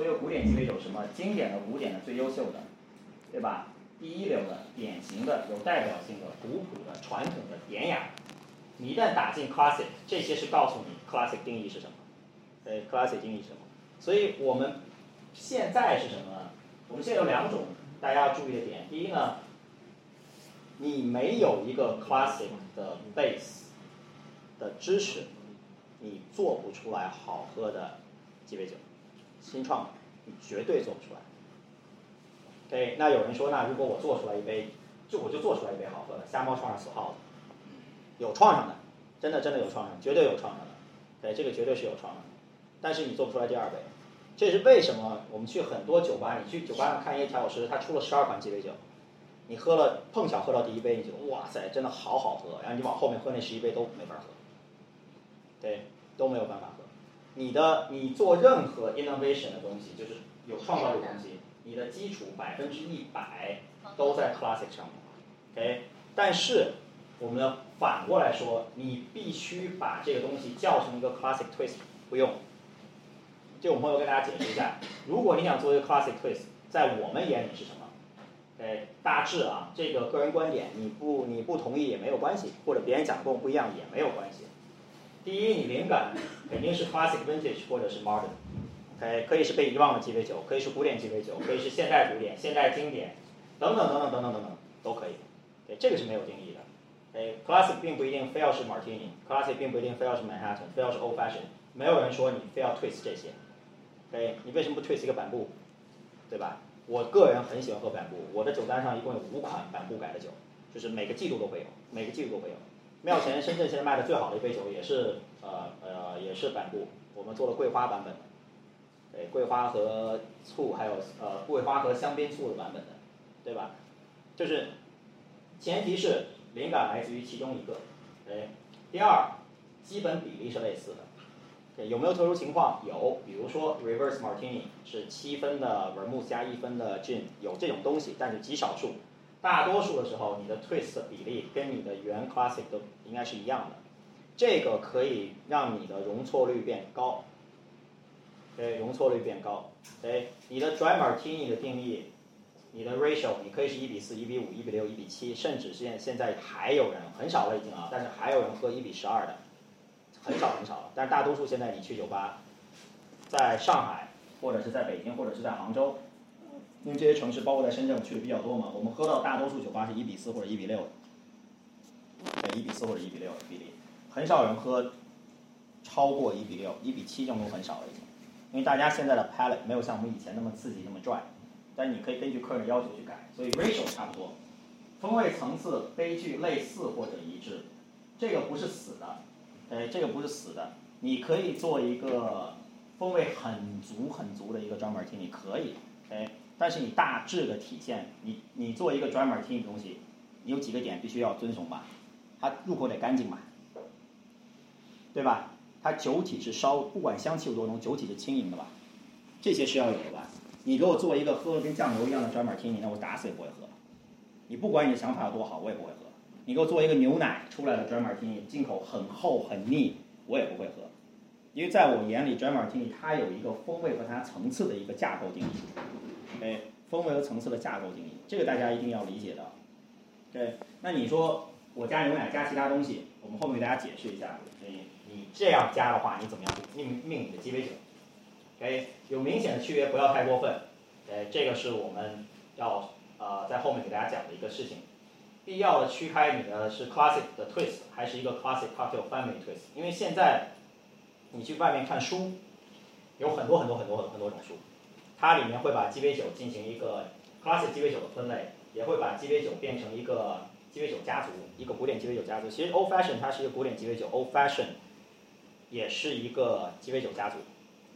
所有古典鸡尾酒，什么经典的、古典的、最优秀的，对吧？第一流的、典型的、有代表性的、古朴的、传统的、典雅。你一旦打进 classic，这些是告诉你 classic 定义是什么。对，classic 定义是什么？所以我们现在是什么呢？我们现在有两种大家要注意的点。第一呢，你没有一个 classic 的 base 的知识，你做不出来好喝的鸡尾酒。新创的，你绝对做不出来。对，那有人说，那如果我做出来一杯，就我就做出来一杯好喝的，瞎猫撞上死耗子，有创上的，真的真的有创上，绝对有创上的。对，这个绝对是有创上的。但是你做不出来第二杯，这是为什么我们去很多酒吧，你去酒吧上看一些调酒师，他出了十二款鸡尾酒，你喝了碰巧喝到第一杯，你觉得哇塞，真的好好喝，然后你往后面喝那十一杯都没法喝，对，都没有办法。你的你做任何 innovation 的东西，就是有创造力的东西，你的基础百分之一百都在 classic 上面，OK？但是我们反过来说，你必须把这个东西叫成一个 classic twist，不用。就我朋友跟大家解释一下，如果你想做一个 classic twist，在我们眼里是什么？OK，，大致啊，这个个人观点，你不你不同意也没有关系，或者别人讲的跟我不一样也没有关系。第一，你灵感肯定是 classic vintage 或者是 modern，OK，可以是被遗忘的鸡尾酒，可以是古典鸡尾酒，可以是现代古典、现代经典，等等等等等等等等都可以。对，这个是没有定义的。哎，classic 并不一定非要是 martini，classic 并不一定非要是 Manhattan，非要是 old fashion，没有人说你非要 twist 这些。OK，你为什么不 twist 一个板布？对吧？我个人很喜欢喝板布，我的酒单上一共有五款板布改的酒，就是每个季度都会有，每个季度都会有。庙前深圳现在卖的最好的一杯酒也是呃呃也是板布，我们做了桂花版本的，对，桂花和醋还有呃桂花和香槟醋的版本的，对吧？就是前提是灵感来自于其中一个，哎，第二基本比例是类似的。有没有特殊情况？有，比如说 reverse martini 是七分的 vermouth 加一分的 gin，有这种东西，但是极少数。大多数的时候，你的 twist 比例跟你的原 classic 都应该是一样的。这个可以让你的容错率变高。对，容错率变高。对，你的 dry martini 的定义，你的 ratio 你可以是一比四、一比五、一比六、一比七，甚至现现在还有人很少了已经啊，但是还有人喝一比十二的。很少很少了，但是大多数现在你去酒吧，在上海或者是在北京或者是在杭州，因为这些城市包括在深圳去的比较多嘛，我们喝到大多数酒吧是一比四或者一比六，对，一比四或者一比六的比例，很少有人喝超过一比六，一比七这种都很少了已经，因为大家现在的 palate 没有像我们以前那么刺激那么拽，但你可以根据客人要求去改，所以 ratio 差不多，风味层次杯具类似或者一致，这个不是死的。哎，这个不是死的，你可以做一个风味很足很足的一个专门 Martini，可以，但是你大致的体现，你你做一个专门 Martini 东西，你有几个点必须要遵从吧？它入口得干净嘛，对吧？它酒体是稍不管香气有多浓，酒体是轻盈的吧？这些是要有的吧？你给我做一个喝的跟酱油一样的专门 Martini，那我打死也不会喝。你不管你的想法有多好，我也不会喝。你给我做一个牛奶出来的 Dry Martini，进口很厚很腻，我也不会喝，因为在我眼里 Dry Martini 它有一个风味和它层次的一个架构定义，哎，风味和层次的架构定义，这个大家一定要理解的。对，那你说我加牛奶加其他东西，我们后面给大家解释一下。你你这样加的话，你怎么样命命你的鸡尾酒？OK，有明显的区别，不要太过分。哎，这个是我们要呃在后面给大家讲的一个事情。必要的区开你的是 classic 的 twist 还是一个 classic cocktail family twist？因为现在你去外面看书，有很多很多很多很多种书，它里面会把鸡尾酒进行一个 classic 鸡尾酒的分类，也会把鸡尾酒变成一个鸡尾酒家族，一个古典鸡尾酒家族。其实 old fashion 它是一个古典鸡尾酒，old fashion 也是一个鸡尾酒家族。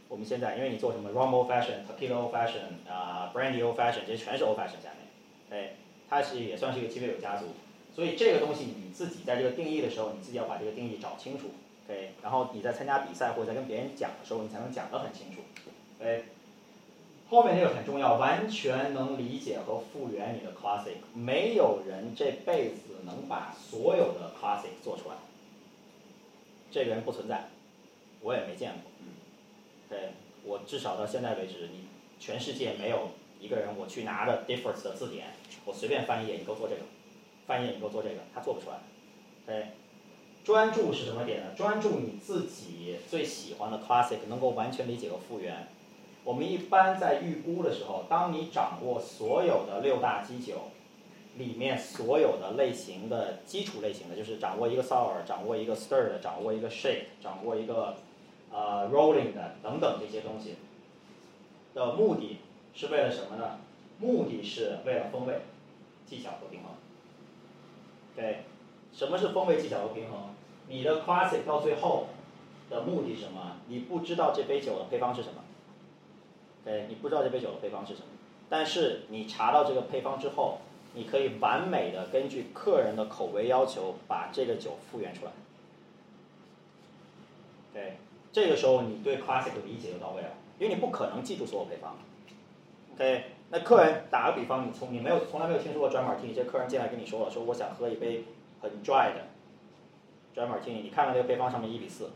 我们现在因为你做什么 rum old fashion、tequila old fashion 啊，brandy old fashion，这些全是 old fashion 下面，哎。它是也算是一个鸡尾酒家族，所以这个东西你自己在这个定义的时候，你自己要把这个定义找清楚，OK，然后你在参加比赛或者在跟别人讲的时候，你才能讲得很清楚，OK。后面这个很重要，完全能理解和复原你的 classic，没有人这辈子能把所有的 classic 做出来，这个人不存在，我也没见过，对，我至少到现在为止，你全世界没有一个人我去拿着 difference 的字典，我随便翻一页，你给我做这个，翻一页你给我做这个，他做不出来。OK，专注是什么点呢？专注你自己最喜欢的 classic，能够完全理解和复原。我们一般在预估的时候，当你掌握所有的六大基酒里面所有的类型的基础类型的，就是掌握一个 sour，掌握一个 stir 掌握一个 shake，掌握一个呃 rolling 的等等这些东西的目的是为了什么呢？目的是为了风味、技巧和平衡。对，什么是风味、技巧和平衡？你的 classic 到最后的目的是什么？你不知道这杯酒的配方是什么。对，你不知道这杯酒的配方是什么，但是你查到这个配方之后，你可以完美的根据客人的口味要求把这个酒复原出来。对，这个时候你对 classic 的理解就到位了，因为你不可能记住所有配方。OK，那客人打个比方，你从你没有从来没有听说过 dry martini，这客人进来跟你说了，说我想喝一杯很 dry 的 dry martini，你看到这个配方上面一比四，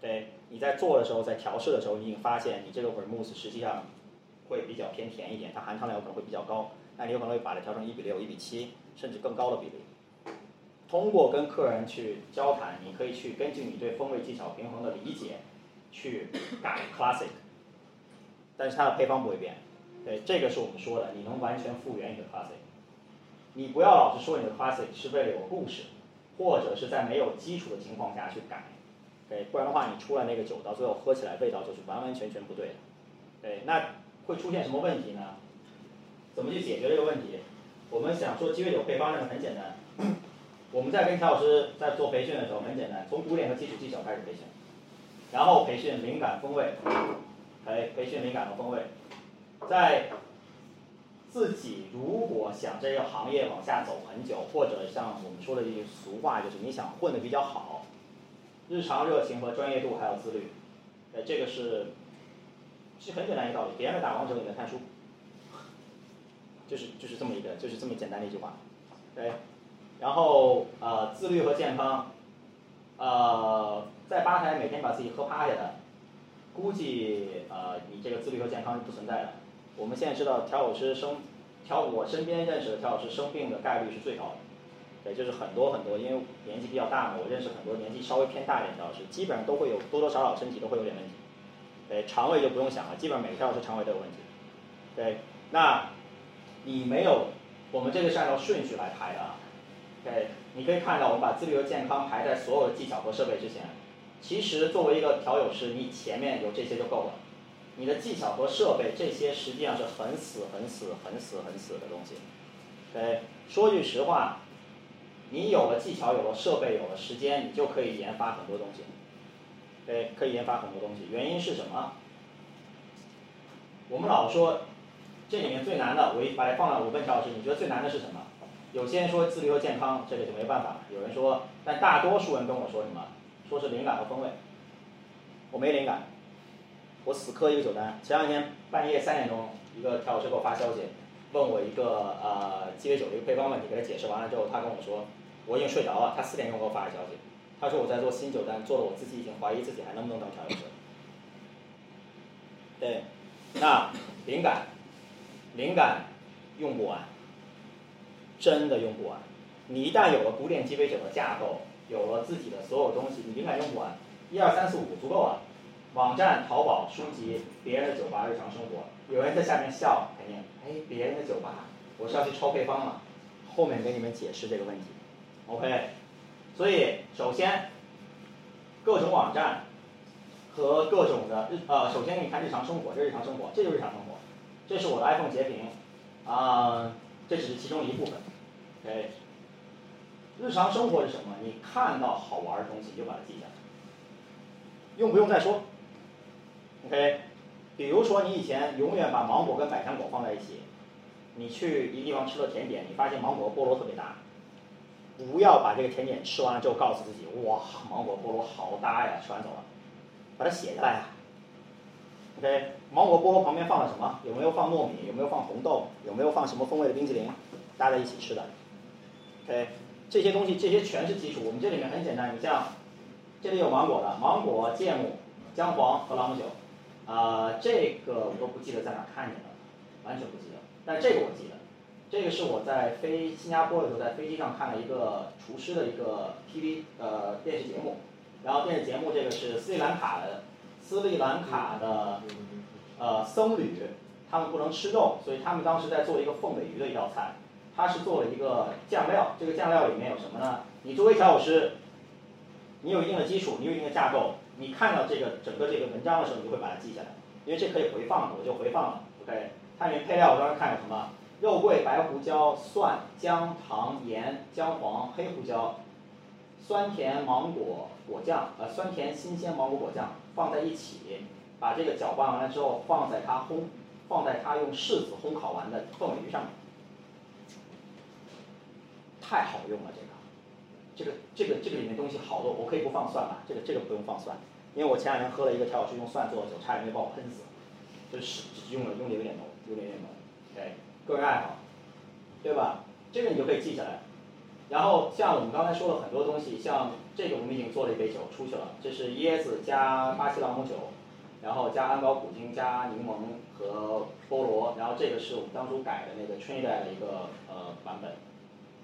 对。你在做的时候，在调试的时候，你已经发现你这个 vermouth 实际上会比较偏甜一点，它含糖量可能会比较高，那你有可能会把它调成一比六、一比七，甚至更高的比例。通过跟客人去交谈，你可以去根据你对风味技巧平衡的理解去改 classic，但是它的配方不会变。对，这个是我们说的，你能完全复原你的 classic。你不要老是说你的 classic 是为了有故事，或者是在没有基础的情况下去改。对，不然的话，你出来那个酒到最后喝起来味道就是完完全全不对的。对，那会出现什么问题呢？怎么去解决这个问题？我们想说鸡尾酒配方，这个很简单。我们在跟乔老师在做培训的时候，很简单，从古典和基础技巧开始培训，然后培训灵感风味，哎，培训灵感和风味。在自己如果想这个行业往下走很久，或者像我们说的一句俗话，就是你想混的比较好。日常热情和专业度还有自律，呃，这个是，其实很简单一个道理。别人在打王者，你在看书，就是就是这么一个，就是这么简单的一句话，对。然后呃，自律和健康，呃，在吧台每天把自己喝趴下的，估计呃你这个自律和健康是不存在的。我们现在知道调酒师生，调我身边认识的调酒师生病的概率是最高的。对，就是很多很多，因为年纪比较大嘛，我认识很多年纪稍微偏大一点的老师，基本上都会有多多少少身体都会有点问题。对，肠胃就不用想了，基本上每个调酒师肠胃都有问题。对，那你没有，我们这个是按照顺序来排的啊。对，你可以看到我们把自律和健康排在所有的技巧和设备之前。其实作为一个调酒师，你前面有这些就够了。你的技巧和设备这些实际上是很死、很死、很死、很死的东西。对，说句实话。你有了技巧，有了设备，有了时间，你就可以研发很多东西。对，可以研发很多东西。原因是什么？我们老说，这里面最难的，我一把它放了。我问乔老师，你觉得最难的是什么？有些人说自律和健康，这个就没办法了。有人说，但大多数人跟我说什么？说是灵感和风味。我没灵感，我死磕一个酒单。前两天半夜三点钟，一个调酒师给我发消息，问我一个呃鸡尾酒的一个配方问题，给他解释完了之后，他跟我说。我已经睡着了，他四点钟给我发的消息，他说我在做新酒单，做的我自己已经怀疑自己还能不能当调酒师。对，那灵感，灵感用不完，真的用不完。你一旦有了古典鸡尾酒的架构，有了自己的所有东西，你灵感用不完。一二三四五足够了。网站、淘宝、书籍、别人的酒吧、日常生活，有人在下面笑，肯定，哎，别人的酒吧，我是要去抄配方嘛？后面给你们解释这个问题。OK，所以首先，各种网站和各种的日呃，首先给你看日常生活，这日常生活，这就是日常生活，这是我的 iPhone 截屏，啊，这只是其中一部分。OK，日常生活是什么？你看到好玩的东西就把它记下来，用不用再说？OK，比如说你以前永远把芒果跟百香果放在一起，你去一个地方吃了甜点，你发现芒果菠萝特别大。不要把这个甜点吃完了之后告诉自己，哇，芒果菠萝好搭呀，吃完走了，把它写下来。OK，芒果菠萝旁边放了什么？有没有放糯米？有没有放红豆？有没有放什么风味的冰淇淋？搭在一起吃的。OK，这些东西这些全是基础。我们这里面很简单，你像这里有芒果的，芒果、芥末、姜黄和朗姆酒。啊，这个我都不记得在哪看见的，完全不记得。但这个我记得，这个是我在飞新加坡的时候，在飞机上看了一个厨师的一个 TV 呃电视节目，然后电视节目这个是斯里兰卡的斯里兰卡的呃僧侣，他们不能吃肉，所以他们当时在做一个凤尾鱼的一道菜，他是做了一个酱料，这个酱料里面有什么呢？你作为调酒师，你有一定的基础，你有一定的架构。你看到这个整个这个文章的时候，你就会把它记下来，因为这可以回放的，我就回放了。OK，它里面配料我刚才看有什么？肉桂、白胡椒、蒜、姜、糖、盐、姜黄、黑胡椒，酸甜芒果果酱，呃，酸甜新鲜芒果果酱放在一起，把这个搅拌完了之后，放在它烘，放在它用柿子烘烤完的凤尾鱼上面，太好用了这个。这个这个这个里面东西好多，我可以不放蒜吧？这个这个不用放蒜，因为我前两天喝了一个调酒师用蒜做的酒，差点没把我喷死，就是用了用的有点浓，有点点浓，对，个人爱好，对吧？这个你就可以记下来。然后像我们刚才说了很多东西，像这个我们已经做了一杯酒出去了，这是椰子加巴西朗姆酒，然后加安高古精加柠檬和菠萝，然后这个是我们当初改的那个 Trinidad 的一个呃版本，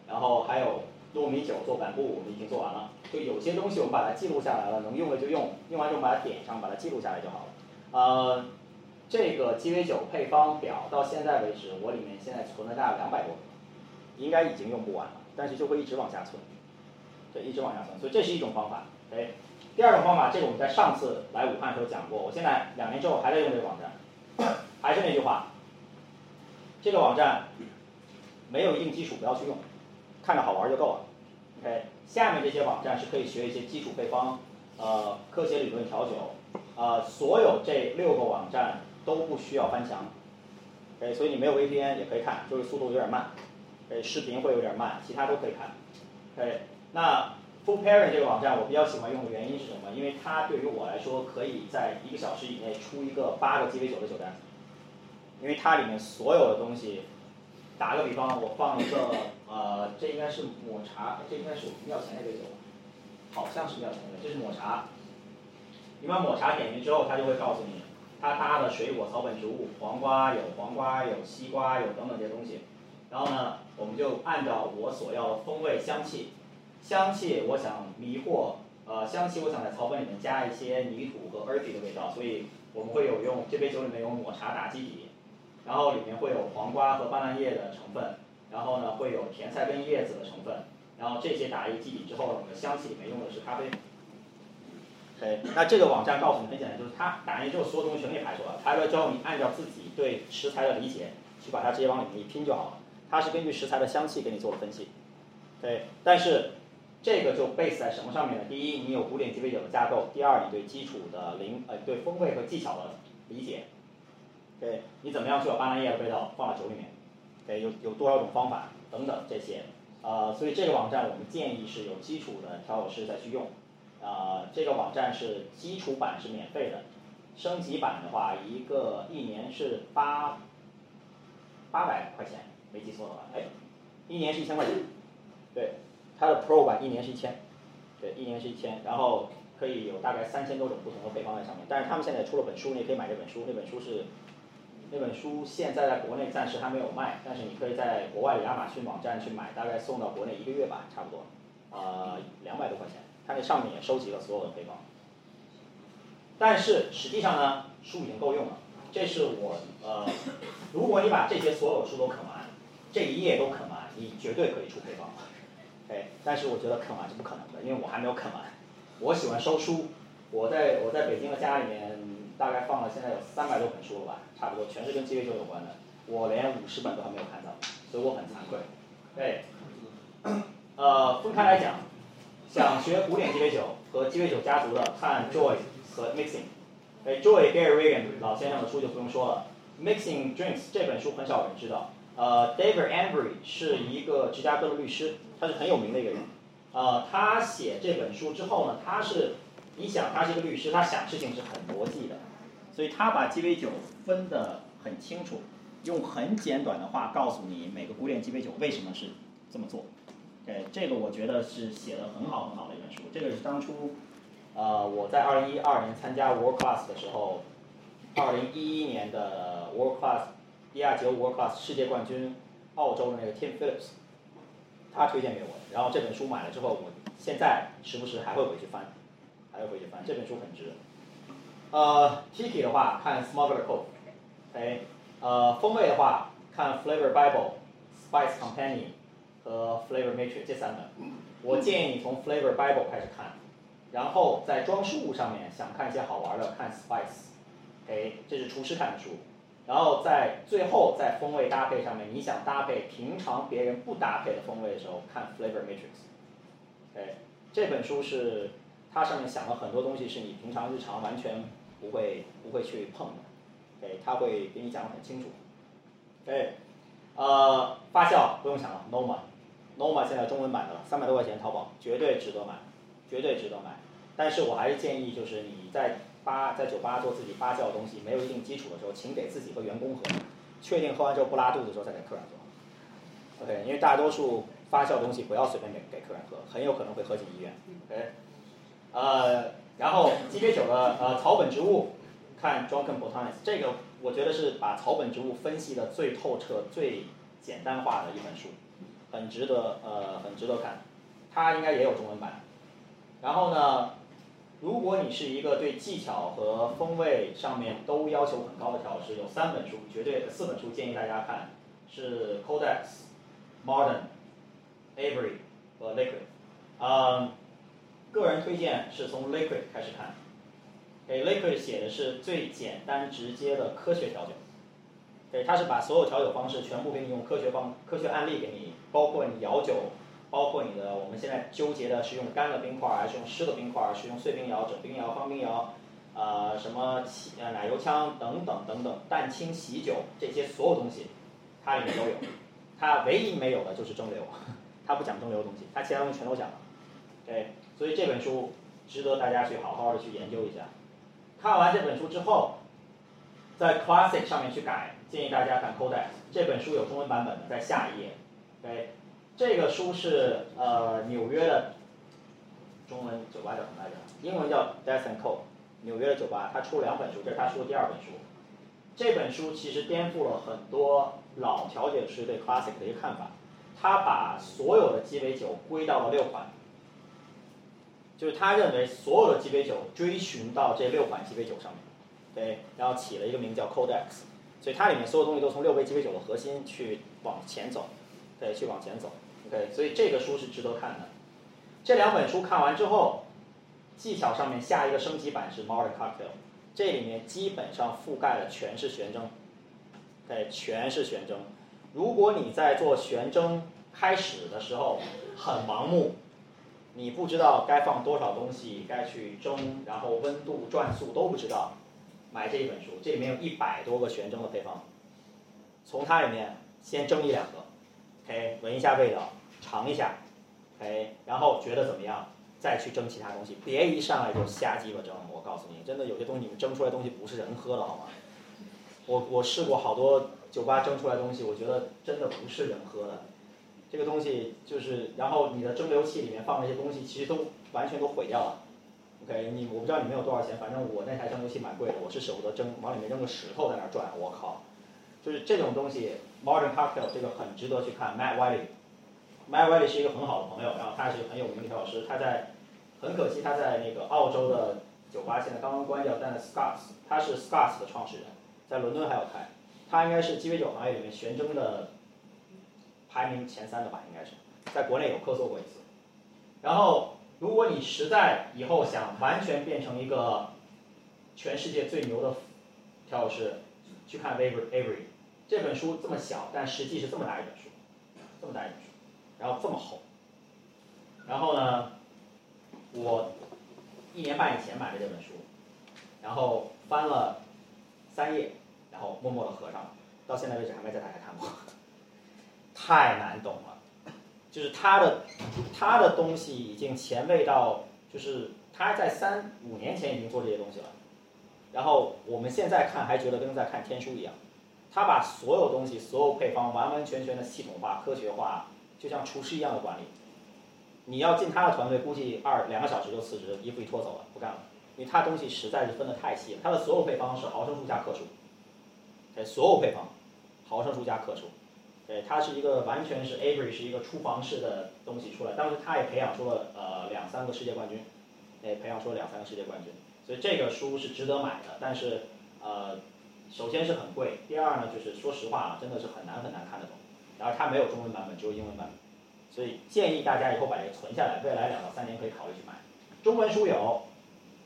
然后还有。糯米酒做板布，我们已经做完了。就有些东西我们把它记录下来了，能用的就用，用完之后把它点上，把它记录下来就好了。呃，这个鸡尾酒配方表到现在为止，我里面现在存了大概两百多个，应该已经用不完了，但是就会一直往下存，对，一直往下存。所以这是一种方法。哎，第二种方法，这个我们在上次来武汉的时候讲过，我现在两年之后还在用这个网站，还是那句话，这个网站没有一定基础不要去用。看着好玩就够了，OK。下面这些网站是可以学一些基础配方，呃，科学理论调酒，呃，所有这六个网站都不需要翻墙，OK。所以你没有 VPN 也可以看，就是速度有点慢，OK。视频会有点慢，其他都可以看，OK。那 Full Pairing 这个网站我比较喜欢用的原因是什么？因为它对于我来说可以在一个小时以内出一个八个鸡尾酒的酒单，因为它里面所有的东西。打个比方，我放一个，呃，这应该是抹茶，这应该是我们庙前那杯酒，好像是庙前那杯，这是抹茶。你把抹茶点进之后，它就会告诉你，它搭的水果草本植物，黄瓜有黄瓜，有西瓜，有等等这些东西。然后呢，我们就按照我所要的风味香气，香气我想迷惑，呃，香气我想在草本里面加一些泥土和 earthy 的味道，所以我们会有用这杯酒里面有抹茶打基底。然后里面会有黄瓜和斑斓叶的成分，然后呢会有甜菜根叶子的成分，然后这些打一个基底之后，我们的香气里面用的是咖啡。对那这个网站告诉你很简单，就是它打印之后所有东西全给排出来了，排出来之后你按照自己对食材的理解去把它直接往里面一拼就好了。它是根据食材的香气给你做了分析。对，但是这个就 base 在什么上面呢？第一，你有古典鸡尾酒的架构；第二，你对基础的零呃对风味和技巧的理解。对，你怎么样去把斑斓叶的味道放到酒里面？对，有有多少种方法等等这些，呃，所以这个网站我们建议是有基础的调酒师再去用，啊，这个网站是基础版是免费的，升级版的话一个一年是八八百块钱，没记错的话，哎，一年是一千块钱，对，它的 Pro 版一年是一千，对，一年是一千，然后可以有大概三千多种不同的配方在上面，但是他们现在出了本书，你也可以买这本书，那本书是。那本书现在在国内暂时还没有卖，但是你可以在国外的亚马逊网站去买，大概送到国内一个月吧，差不多，呃，两百多块钱。它那上面也收集了所有的配方。但是实际上呢，书已经够用了。这是我呃，如果你把这些所有书都啃完，这一页都啃完，你绝对可以出配方。哎，但是我觉得啃完是不可能的，因为我还没有啃完。我喜欢收书，我在我在北京的家里面。大概放了现在有三百多本书了吧，差不多全是跟鸡尾酒有关的，我连五十本都还没有看到，所以我很惭愧。对，呃，分开来讲，想学古典鸡尾酒和鸡尾酒家族的，看 Joy 和 Mixing。哎，Joy Gary Regan 老先生的书就不用说了，Mixing Drinks 这本书很少有人知道。呃，David Embry 是一个芝加哥的律师，他是很有名的一个人。呃，他写这本书之后呢，他是，你想他是一个律师，他想事情是很逻辑的。所以他把鸡尾酒分得很清楚，用很简短的话告诉你每个古典鸡尾酒为什么是这么做。对，这个我觉得是写的很好很好的一本书。这个是当初，呃，我在二零一二年参加 World Class 的时候，二零一一年的 World Class 一二九 World Class 世界冠军，澳洲的那个 Tim Phillips，他推荐给我的，然后这本书买了之后，我现在时不时还会回去翻，还会回去翻，这本书很值。呃，Tiki 的话看 Smuggler Cove，OK，呃，风味的话看 Flavor Bible、Spice Companion 和 Flavor Matrix 这三本。我建议你从 Flavor Bible 开始看，然后在装饰物上面想看一些好玩的，看 Spice，OK，这是厨师看的书。然后在最后在风味搭配上面，你想搭配平常别人不搭配的风味的时候，看 Flavor Matrix，OK，这本书是它上面想了很多东西是你平常日常完全不会不会去碰的，OK，它会给你讲得很清楚，OK，呃，发酵不用想了，Noma，Noma 现在中文版的了，三百多块钱淘宝绝对值得买，绝对值得买，但是我还是建议就是你在。发在酒吧做自己发酵的东西，没有一定基础的时候，请给自己和员工喝，确定喝完之后不拉肚子的时候再给客人做。OK，因为大多数发酵东西不要随便给给客人喝，很有可能会喝进医院。OK，呃，然后鸡尾酒的呃草本植物，看 Drunken Botanics，这个我觉得是把草本植物分析的最透彻、最简单化的一本书，很值得呃很值得看，它应该也有中文版。然后呢？如果你是一个对技巧和风味上面都要求很高的调师，有三本书，绝对四本书建议大家看，是 Codex、Modern、Avery 和 Liquid。嗯，个人推荐是从 Liquid 开始看，给 Liquid 写的是最简单直接的科学调酒，对，它是把所有调酒方式全部给你用科学方科学案例给你，包括你摇酒。包括你的，我们现在纠结的是用干的冰块还是用湿的冰块是用碎冰摇、整冰摇、方冰摇，呃，什么呃奶油枪等等等等，蛋清喜酒这些所有东西，它里面都有。它唯一没有的就是蒸馏，它不讲蒸馏东西，它其他东西全都讲了。对，所以这本书值得大家去好好的去研究一下。看完这本书之后，在 Classic 上面去改，建议大家看 Codex 这本书有中文版本的，在下一页。对。这个书是呃纽约的，中文酒吧叫什么来着？英文叫 Death and Cold，。纽约的酒吧，他出了两本书，这是他出的第二本书。这本书其实颠覆了很多老调酒师对 Classic 的一个看法。他把所有的鸡尾酒归到了六款，就是他认为所有的鸡尾酒追寻到这六款鸡尾酒上面，对，然后起了一个名叫 Codex。所以它里面所有东西都从六杯鸡尾酒的核心去往前走，对，去往前走。，OK，，所以这个书是值得看的。这两本书看完之后，技巧上面下一个升级版是 Modern Cocktail，这里面基本上覆盖了全是旋蒸，对，全是旋蒸。如果你在做旋蒸开始的时候很盲目，你不知道该放多少东西，该去蒸，然后温度转速都不知道，买这一本书，这里面有一百多个旋蒸的配方，从它里面先蒸一两个，OK，闻一下味道。尝一下，哎，然后觉得怎么样，再去蒸其他东西，别一上来就瞎鸡巴蒸。我告诉你，真的有些东西你们蒸出来东西不是人喝的好吗？我我试过好多酒吧蒸出来东西，我觉得真的不是人喝的。这个东西就是，然后你的蒸馏器里面放那些东西，其实都完全都毁掉了。OK，你我不知道你们有多少钱，反正我那台蒸馏器蛮贵的，我是舍不得蒸，往里面扔个石头在那转，我靠，就是这种东西，Modern Cocktail 这个很值得去看，Matt Wiley，Matt Wiley 是一个很好的朋友，然后他是很有名的调酒师。他在，很可惜他在那个澳洲的酒吧现在刚刚关掉，但是 Scotts，他是 Scotts 的创始人，在伦敦还有开。他应该是鸡尾酒行业里面旋蒸的排名前三的吧，应该是，在国内有客座过一次。然后，如果你实在以后想完全变成一个全世界最牛的调酒师，去看 Avery Avery 这本书这么小，但实际是这么大一本书，这么大一本书。然后这么厚，然后呢，我一年半以前买的这本书，然后翻了三页，然后默默的合上了，到现在为止还没再打开看过，太难懂了，就是他的他的东西已经前卫到，就是他在三五年前已经做这些东西了，然后我们现在看还觉得跟在看天书一样，他把所有东西所有配方完完全全的系统化科学化。就像厨师一样的管理，你要进他的团队，估计二两个小时就辞职，衣服一脱走了，不干了。因为他东西实在是分的太细了，他的所有配方是毫升数加克数，对，所有配方毫升数加克数，对，它是一个完全是 Avery 是一个厨房式的东西出来，当时他也培养出了呃两三个世界冠军，哎，培养出了两三个世界冠军，所以这个书是值得买的，但是呃，首先是很贵，第二呢就是说实话啊真的是很难很难看得懂，然后它没有中文版本，只有英文版本，所以建议大家以后把这个存下来，未来两到三年可以考虑去买。中文书有。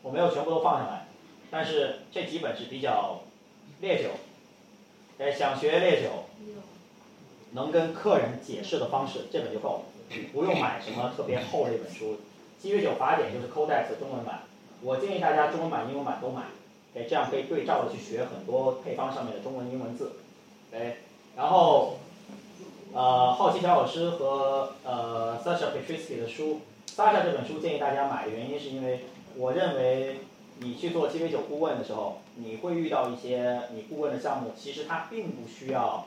我没有全部都放上来，但是这几本是比较烈酒，哎，想学烈酒，能跟客人解释的方式，这本就够了，不用买什么特别厚的一本书。鸡尾酒法典就是 Codex 中文版，我建议大家中文版、英文版都买，哎，这样可以对照的去学很多配方上面的中文、英文字，哎，然后，呃，好奇小老师和呃 Sasha Petrisky 的书，Sasha 这本书建议大家买的原因是因为。我认为你去做鸡尾酒顾问的时候，你会遇到一些你顾问的项目，其实它并不需要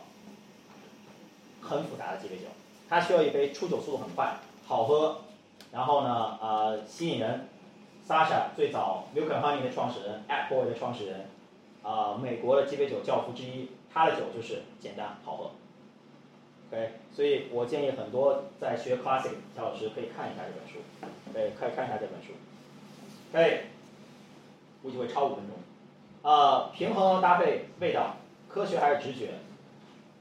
很复杂的鸡尾酒，它需要一杯出酒速度很快、好喝，然后呢，呃，吸引人。Sasha 最早 Milk and Honey 的创始人，At Boy 的创始人，啊，美国的鸡尾酒教父之一，他的酒就是简单好喝。OK，所以我建议很多在学 Classic 小老师可以看一下这本书，对，可以看一下这本书。哎，估计会超五分钟。呃，平衡搭配味道，科学还是直觉？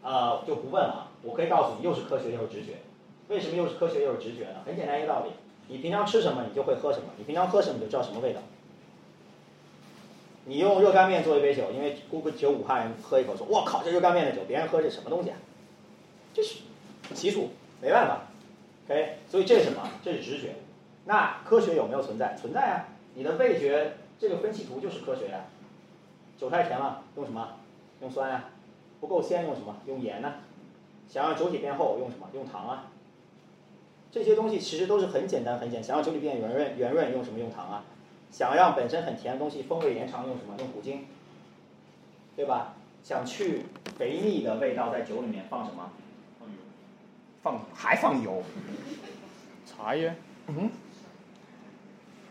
呃，就不问了。我可以告诉你，又是科学又是直觉。为什么又是科学又是直觉呢？很简单一个道理，你平常吃什么，你就会喝什么；你平常喝什么，你就知道什么味道。你用热干面做一杯酒，因为估计只有武汉人喝一口说：“我靠，这热干面的酒，别人喝这什么东西啊？”这是习俗，没办法。OK，所以这是什么？这是直觉。那科学有没有存在？存在啊。你的味觉这个分析图就是科学呀，酒太甜了用什么？用酸呀，不够鲜用什么？用盐呢？想让酒体变厚用什么？用糖啊。这些东西其实都是很简单很简单，想让酒体变圆润圆润用什么？用糖啊。想让本身很甜的东西风味延长用什么？用苦精，对吧？想去肥腻的味道在酒里面放什么？放油。放还放油？茶叶？嗯。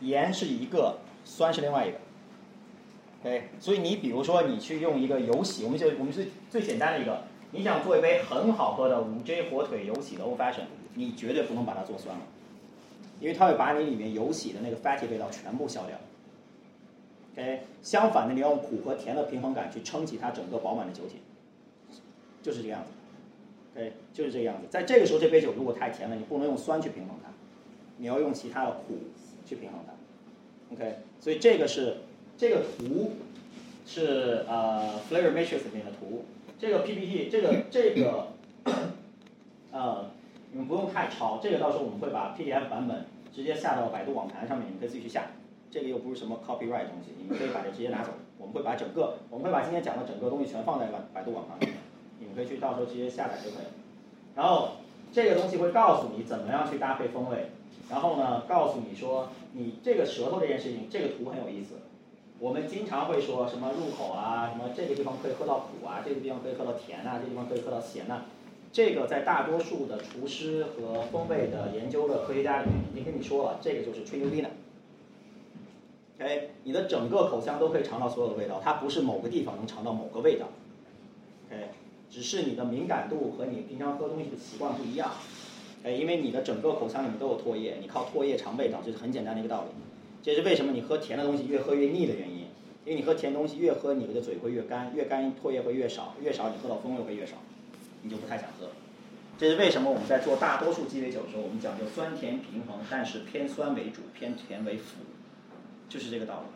盐是一个，酸是另外一个，OK，所以你比如说你去用一个油洗，我们就我们是最简单的一个，你想做一杯很好喝的五 G 火腿油洗的 Old Fashion，你绝对不能把它做酸了，因为它会把你里面油洗的那个 fatty 味道全部消掉。OK，相反的，你要用苦和甜的平衡感去撑起它整个饱满的酒体，就是这个样子。OK，就是这个样子。在这个时候，这杯酒如果太甜了，你不能用酸去平衡它，你要用其他的苦。去平衡它，OK，所以这个是这个图是呃 Flavor Matrix 里面的图，这个 PPT 这个这个呃你们不用太抄，这个到时候我们会把 PDF 版本直接下到百度网盘上面，你们可以自己去下，这个又不是什么 copyright 东西，你们可以把这直接拿走，我们会把整个我们会把今天讲的整个东西全放在百百度网盘里面，你们可以去到时候直接下载就可以了，然后这个东西会告诉你怎么样去搭配风味。然后呢，告诉你说，你这个舌头这件事情，这个图很有意思。我们经常会说什么入口啊，什么这个地方可以喝到苦啊，这个地方可以喝到甜啊，这地方可以喝到咸呐。这个在大多数的厨师和风味的研究的科学家里面已经跟你说了，这个就是吹牛逼的。OK，你的整个口腔都可以尝到所有的味道，它不是某个地方能尝到某个味道。OK，只是你的敏感度和你平常喝东西的习惯不一样。哎，因为你的整个口腔里面都有唾液，你靠唾液尝味道，这是很简单的一个道理。这是为什么你喝甜的东西越喝越腻的原因。因为你喝甜东西越喝，你的嘴会越干，越干唾液会越少，越少你喝到风味会越少，你就不太想喝。这是为什么我们在做大多数鸡尾酒的时候，我们讲究酸甜平衡，但是偏酸为主，偏甜为辅，就是这个道理。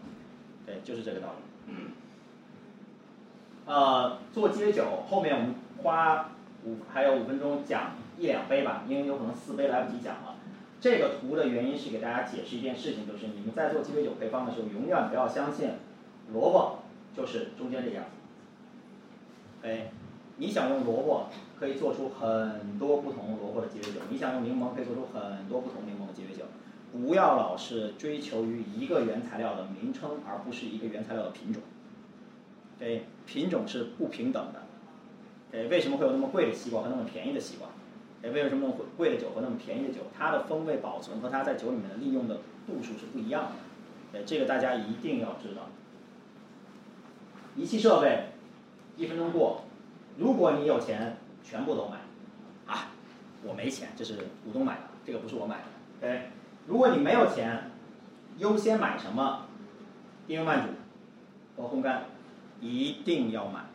对，就是这个道理。嗯。呃，做鸡尾酒后面我们花五还有五分钟讲。一两杯吧，因为有可能四杯来不及讲了。这个图的原因是给大家解释一件事情，就是你们在做鸡尾酒配方的时候，永远不要相信萝卜就是中间这样。哎，你想用萝卜可以做出很多不同萝卜的鸡尾酒，你想用柠檬可以做出很多不同柠檬的鸡尾酒。不要老是追求于一个原材料的名称，而不是一个原材料的品种。哎，品种是不平等的。哎，为什么会有那么贵的西瓜和那么便宜的西瓜？哎，为什么那么贵的酒和那么便宜的酒，它的风味保存和它在酒里面的利用的度数是不一样的。对，这个大家一定要知道。仪器设备，一分钟过。如果你有钱，全部都买。啊，我没钱，这是股东买的，这个不是我买的。对，如果你没有钱，优先买什么？低温慢煮和烘干，一定要买。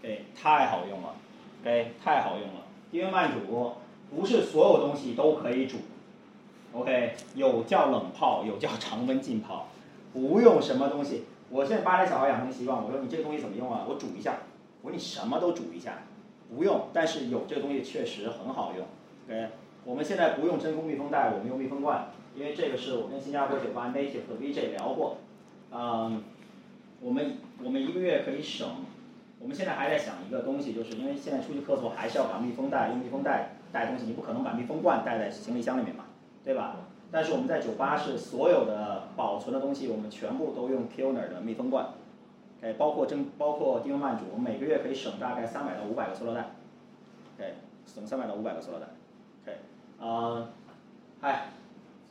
对，太好用了。对，太好用了。低温慢煮不是所有东西都可以煮。OK，有叫冷泡，有叫常温浸泡，不用什么东西。我现在八来小孩养成习惯，我说你这个东西怎么用啊？我煮一下。我说你什么都煮一下，不用。但是有这个东西确实很好用。OK，我们现在不用真空密封袋，我们用密封罐，因为这个是我跟新加坡酒吧 Native 和 VJ 聊过。嗯，我们我们一个月可以省。我们现在还在想一个东西，就是因为现在出去客座还是要把密封袋用密封袋带东西，你不可能把密封罐带在行李箱里面嘛。对吧？但是我们在酒吧是所有的保存的东西，我们全部都用 Kilner 的密封罐，哎，包括蒸，包括低温慢煮，我们每个月可以省大概三百到五百个塑料袋，哎，省三百到五百个塑料袋，OK，啊，嗨，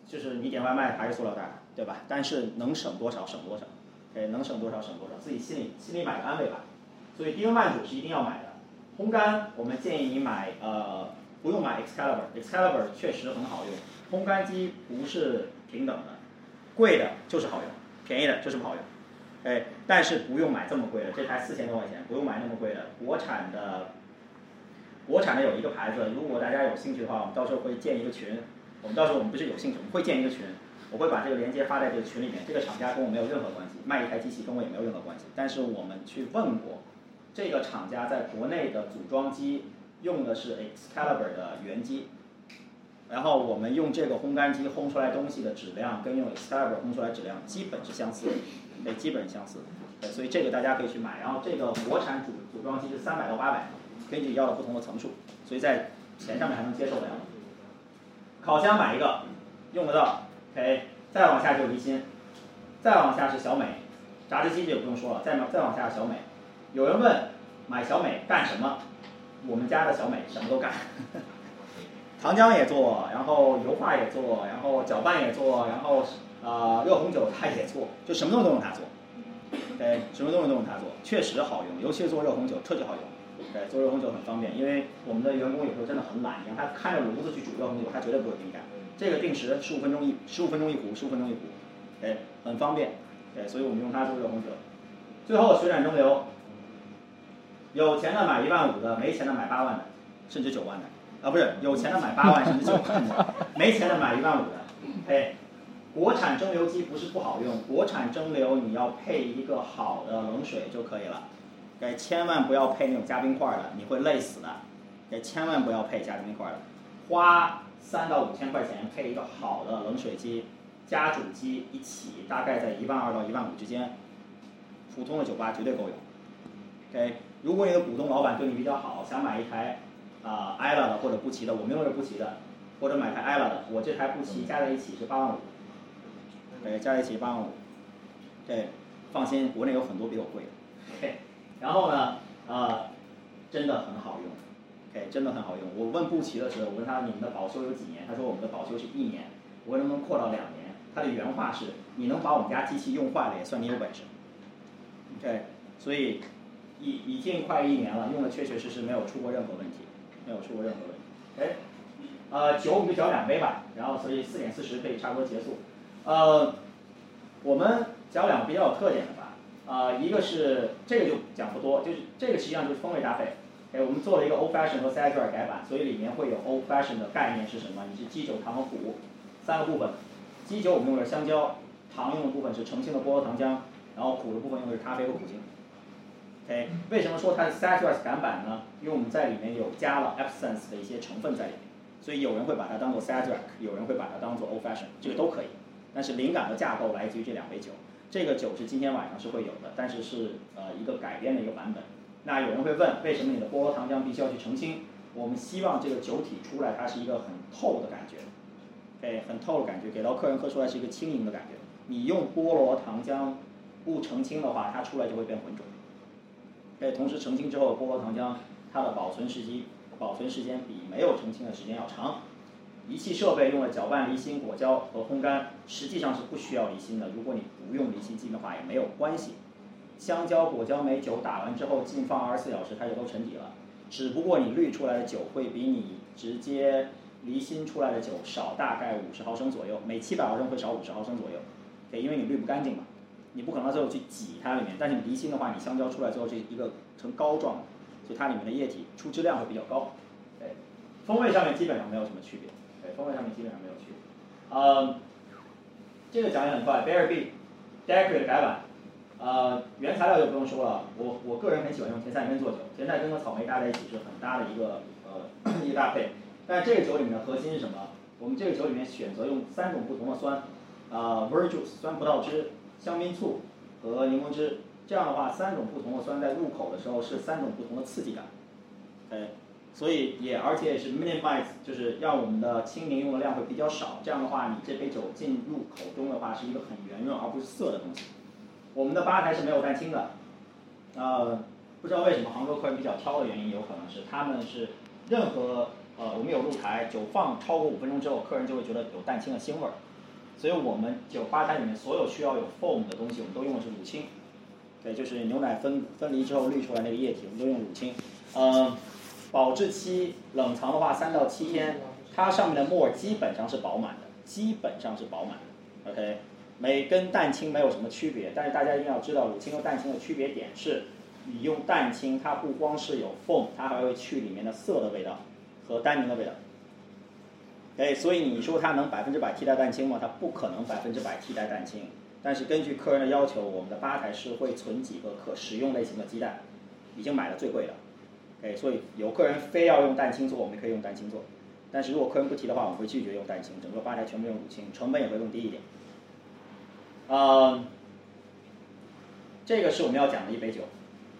就是你点外卖还是塑料袋，对吧？但是能省多少省多少，哎，能省多少省多少，自己心里心里买个安慰吧。所以低温慢煮是一定要买的，烘干我们建议你买呃，不用买 Excalibur，Excalibur 确实很好用。烘干机不是平等的，贵的就是好用，便宜的就是不好用，哎，但是不用买这么贵的，这台四千多块钱，不用买那么贵的，国产的，国产的有一个牌子，如果大家有兴趣的话，我们到时候会建一个群，我们到时候我们不是有兴趣，我们会建一个群，我会把这个链接发在这个群里面，这个厂家跟我没有任何关系，卖一台机器跟我也没有任何关系，但是我们去问过，这个厂家在国内的组装机用的是 Excalibur 的原机。然后我们用这个烘干机烘出来东西的质量，跟用 Excalibur 烘出来质量基本是相似的，对，基本相似，对，所以这个大家可以去买。然后这个国产组组装机是三百到八百，根据要的不同的层数，所以在钱上面还能接受的。烤箱买一个，用得到，OK。再往下就是离心，再往下是小美，榨汁机就不用说了，再再往下是小美。有人问买小美干什么？我们家的小美什么都干。糖浆也做，然后油画也做，然后搅拌也做，然后呃热红酒它也做，就什么东西都用它做。对，什么东西都用它做，确实好用，尤其是做热红酒特别好用。对，做热红酒很方便，因为我们的员工有时候真的很懒，你让他看着炉子去煮热红酒，他绝对不会给你干。这个定时十五分钟一十五分钟一壶，十五分钟一壶，哎，很方便。对，所以我们用它做热红酒。最后水转蒸馏，有钱的买一万五的，没钱的买八万的，甚至九万的。啊，不是有钱的买八万甚至九万的，没钱的买一万五的。哎，国产蒸馏机不是不好用，国产蒸馏你要配一个好的冷水就可以了。哎，千万不要配那种加冰块的，你会累死的。哎，千万不要配加冰块的，花三到五千块钱配一个好的冷水机，加主机一起，大概在一万二到一万五之间，普通的酒吧绝对够用。OK，如果你的股东老板对你比较好，想买一台。啊，艾拉的或者布奇的，我们用的是布奇的，或者买台艾拉的，我这台布奇加在一起是八万五，对，加在一起八万五，对，放心，国内有很多比我贵的，OK，然后呢，呃，真的很好用，OK，真的很好用。我问布奇的时候，我问他你们的保修有几年？他说我们的保修是一年。我能不能扩到两年？他的原话是：你能把我们家机器用坏了，也算你有本事。OK，所以已已经快一年了，用的确确实实没有出过任何问题。没有出过任何问题。哎，呃，酒我们就搅两杯吧，然后所以四点四十可以差不多结束。呃，我们搅两个比较有特点的吧。啊，一个是这个就讲不多，就是这个实际上就是风味搭配。哎，我们做了一个 Old Fashion 和 s a d r 改版，所以里面会有 Old Fashion 的概念是什么？你是基酒、糖和苦三个部分。基酒我们用的是香蕉，糖用的部分是澄清的菠萝糖浆，然后苦的部分用的是咖啡和苦精。OK，为什么说它是 Citrus 改版呢？因为我们在里面有加了 Absence 的一些成分在里面，所以有人会把它当做 Citrus，有人会把它当做 Old Fashion，这个都可以。但是灵感和架构来自于这两杯酒，这个酒是今天晚上是会有的，但是是呃一个改编的一个版本。那有人会问，为什么你的菠萝糖浆必须要去澄清？我们希望这个酒体出来它是一个很透的感觉，OK，很透的感觉，给到客人喝出来是一个轻盈的感觉。你用菠萝糖浆不澄清的话，它出来就会变浑浊。哎，同时澄清之后，菠萝糖浆它的保存时机保存时间比没有澄清的时间要长。仪器设备用了搅拌离心、果胶和烘干，实际上是不需要离心的。如果你不用离心机的话，也没有关系。香蕉、果胶、美酒打完之后浸放二十四小时，它就都沉底了。只不过你滤出来的酒会比你直接离心出来的酒少大概五十毫升左右，每七百毫升会少五十毫升左右。对，因为你滤不干净嘛，你不可能最后去挤它里面。但是你离心的话，你香蕉出来之后是一个呈膏状的，所以它里面的液体出汁量会比较高。对，风味上面基本上没有什么区别。对，风味上面基本上没有区别。呃，这个讲也很快 b e r r y B Daiquiri 的改版。呃，原材料就不用说了，我我个人很喜欢用甜菜根做酒，甜菜根和草莓搭在一起是很搭的一个呃一个搭配。但这个酒里面的核心是什么？我们这个酒里面选择用三种不同的酸，啊 v e r j u i c e 酸葡萄汁、香槟醋和柠檬汁。这样的话，三种不同的酸在入口的时候是三种不同的刺激感。哎，所以也而且也是 minimize，就是让我们的青柠用的量会比较少。这样的话，你这杯酒进入口中的话是一个很圆润而不是涩的东西。我们的吧台是没有蛋清的，呃，不知道为什么杭州客人比较挑的原因，有可能是他们是任何呃，我们有露台，酒放超过五分钟之后，客人就会觉得有蛋清的腥味儿，所以我们酒吧台里面所有需要有 foam 的东西，我们都用的是乳清，对，就是牛奶分分离之后滤出来那个液体，我们都用乳清，嗯，保质期冷藏的话三到七天，它上面的沫基本上是饱满的，基本上是饱满的，OK。没跟蛋清没有什么区别，但是大家一定要知道乳清和蛋清的区别点是，你用蛋清它不光是有 foam，它还会去里面的涩的味道和单宁的味道。哎，所以你说它能百分之百替代蛋清吗？它不可能百分之百替代蛋清。但是根据客人的要求，我们的吧台是会存几个可食用类型的鸡蛋，已经买了最贵的。哎，所以有客人非要用蛋清做，我们可以用蛋清做。但是如果客人不提的话，我们会拒绝用蛋清，整个吧台全部用乳清，成本也会更低一点。呃，这个是我们要讲的一杯酒，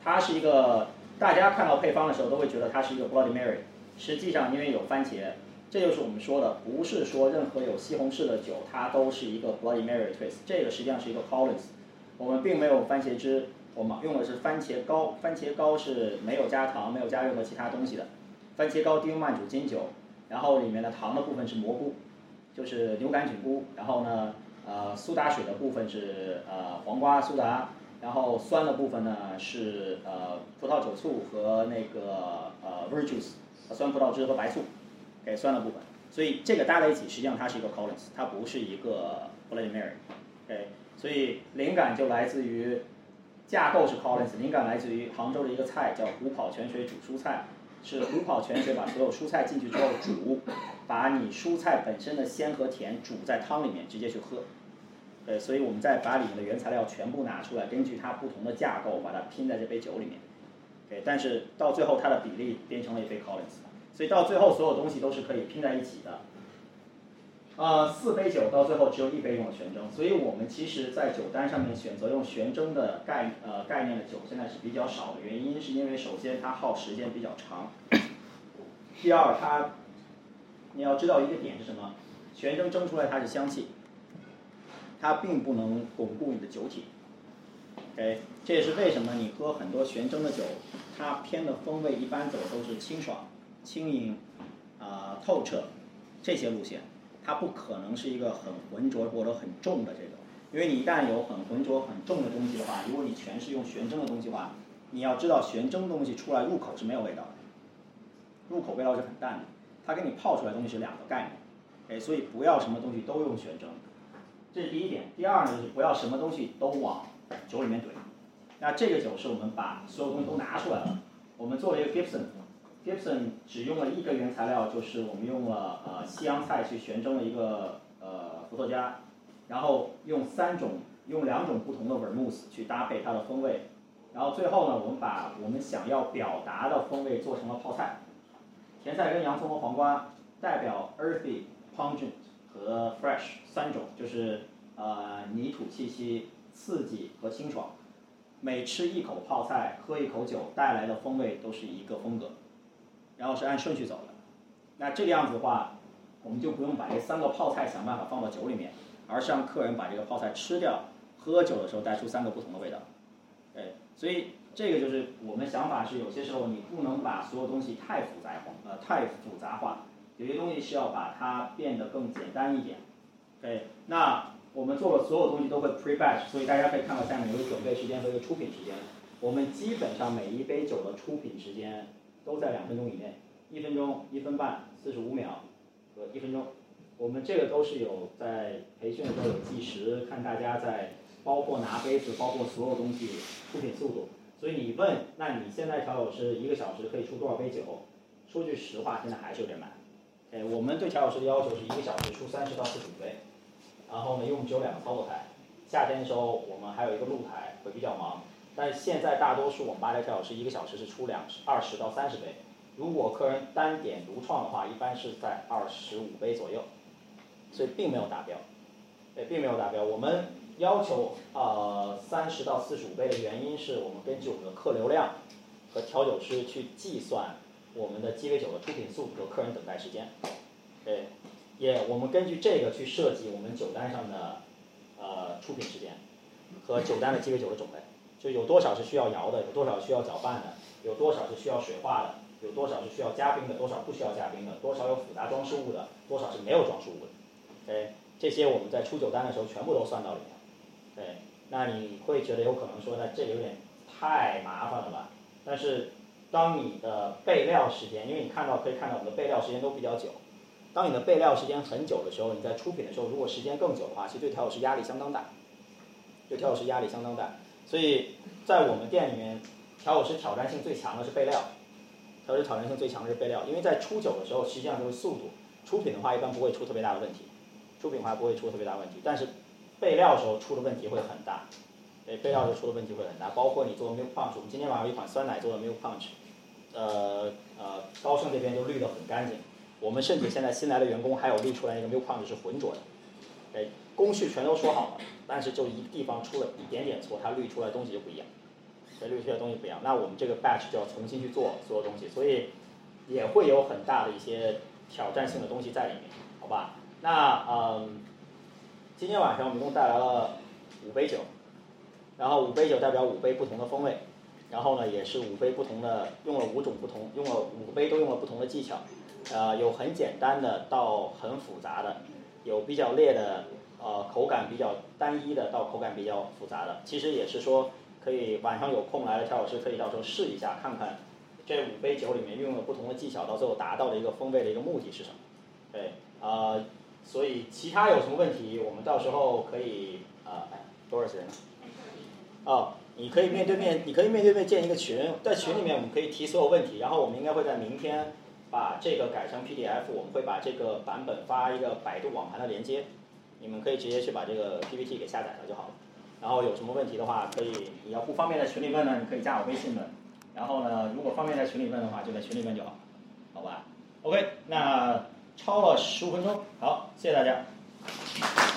它是一个大家看到配方的时候都会觉得它是一个 Bloody Mary，实际上因为有番茄，这就是我们说的，不是说任何有西红柿的酒它都是一个 Bloody Mary twist，这个实际上是一个 Collins，我们并没有番茄汁，我们用的是番茄膏，番茄膏是没有加糖、没有加任何其他东西的，番茄膏低慢煮金酒，然后里面的糖的部分是蘑菇，就是牛肝菌菇，然后呢。呃，苏打水的部分是呃黄瓜苏打，然后酸的部分呢是呃葡萄酒醋和那个呃 Verjuice 酸葡萄汁和白醋，给酸的部分。所以这个搭在一起，实际上它是一个 Collins，它不是一个 Bloody Mary。OK，所以灵感就来自于架构是 Collins，灵感来自于杭州的一个菜叫虎跑泉水煮蔬菜，是虎跑泉水把所有蔬菜进去之后煮。把你蔬菜本身的鲜和甜煮在汤里面，直接去喝。对，所以我们再把里面的原材料全部拿出来，根据它不同的架构，把它拼在这杯酒里面。对，但是到最后它的比例变成了一杯 Collins，所以到最后所有东西都是可以拼在一起的。呃，四杯酒到最后只有一杯用了悬蒸，所以我们其实在酒单上面选择用悬蒸的概呃概念的酒现在是比较少的，原因是因为首先它耗时间比较长，第二它。你要知道一个点是什么？悬蒸蒸出来它是香气，它并不能巩固你的酒体。OK，这也是为什么你喝很多悬蒸的酒，它偏的风味一般走都是清爽、轻盈、啊透彻这些路线，它不可能是一个很浑浊或者很重的这种。因为你一旦有很浑浊、很重的东西的话，如果你全是用悬蒸的东西的话，你要知道悬蒸东西出来入口是没有味道的，入口味道是很淡的。它跟你泡出来东西是两个概念，哎，所以不要什么东西都用悬蒸，这是第一点。第二呢，就是不要什么东西都往酒里面怼。那这个酒是我们把所有东西都拿出来了，我们做了一个 Gibson Gibson 只用了一个原材料，就是我们用了呃西洋菜去旋蒸了一个呃伏特加，然后用三种用两种不同的 Vermouth 去搭配它的风味，然后最后呢，我们把我们想要表达的风味做成了泡菜。甜菜根、洋葱和黄瓜代表 earthy、pungent 和 fresh 三种，就是呃泥土气息、刺激和清爽。每吃一口泡菜，喝一口酒带来的风味都是一个风格，然后是按顺序走的。那这个样子的话，我们就不用把这三个泡菜想办法放到酒里面，而是让客人把这个泡菜吃掉，喝酒的时候带出三个不同的味道。对，所以。这个就是我们想法是，有些时候你不能把所有东西太复杂化，呃，太复杂化。有些东西是要把它变得更简单一点。对那我们做的所有东西都会 pre batch，所以大家可以看到下面有个准备时间和一个出品时间。我们基本上每一杯酒的出品时间都在两分钟以内，一分钟、一分半、四十五秒和一分钟。我们这个都是有在培训的时候有计时，看大家在包括拿杯子，包括所有东西出品速度。所以你问，那你现在调酒师一个小时可以出多少杯酒？说句实话，现在还是有点慢。哎，我们对调酒师的要求是一个小时出三十到四十五杯，然后呢，因为我们只有两个操作台，夏天的时候我们还有一个露台，会比较忙。但现在大多数我们吧台调酒师一个小时是出两二十到三十杯，如果客人单点独创的话，一般是在二十五杯左右，所以并没有达标，对，并没有达标。我们要求呃三十到四十五杯的原因是我们根据我们的客流量和调酒师去计算我们的鸡尾酒的出品速度和客人等待时间，对，也我们根据这个去设计我们酒单上的呃出品时间和酒单的鸡尾酒的种类。就有多少是需要摇的，有多少需要搅拌的，有多少是需要水化的，有多少是需要加冰的，多少不需要加冰的，多少有复杂装饰物的，多少是没有装饰物的。对，这些我们在出酒单的时候全部都算到里面。对，那你会觉得有可能说，那这有点太麻烦了吧？但是当你的备料时间，因为你看到可以看到我们的备料时间都比较久，当你的备料时间很久的时候，你在出品的时候，如果时间更久的话，其实对调酒师压力相当大，对调酒师压力相当大。所以在我们店里面，调酒师挑战性最强的是备料，调酒师挑战性最强的是备料，因为在出酒的时候，实际上就是速度，出品的话一般不会出特别大的问题，出品的话不会出特别大问题，但是备料的时候出的问题会很大，对，备料时候出的问题会很大，包括你做 milk punch，我们今天晚上有一款酸奶做的 milk punch，呃呃，高盛这边就滤得很干净，我们甚至现在新来的员工还有滤出来一个 milk punch 是浑浊的，哎，工序全都说好了。但是就一地方出了一点点错，它滤出来东西就不一样，这滤出来东西不一样，那我们这个 batch 就要重新去做所有东西，所以也会有很大的一些挑战性的东西在里面，好吧？那嗯，今天晚上我们一共带来了五杯酒，然后五杯酒代表五杯不同的风味，然后呢也是五杯不同的，用了五种不同，用了五杯都用了不同的技巧，呃，有很简单的到很复杂的，有比较烈的。呃，口感比较单一的到口感比较复杂的，其实也是说可以晚上有空来的乔老师可以到时候试一下，看看这五杯酒里面运用了不同的技巧，到最后达到的一个风味的一个目的是什么。对，呃，所以其他有什么问题，我们到时候可以呃，多少时间？哦，你可以面对面，你可以面对面建一个群，在群里面我们可以提所有问题，然后我们应该会在明天把这个改成 PDF，我们会把这个版本发一个百度网盘的连接。你们可以直接去把这个 PPT 给下载了就好了。然后有什么问题的话，可以你要不方便在群里问呢，你可以加我微信问。然后呢，如果方便在群里问的话，就在群里问就好，好吧？OK，那超了十五分钟，好，谢谢大家。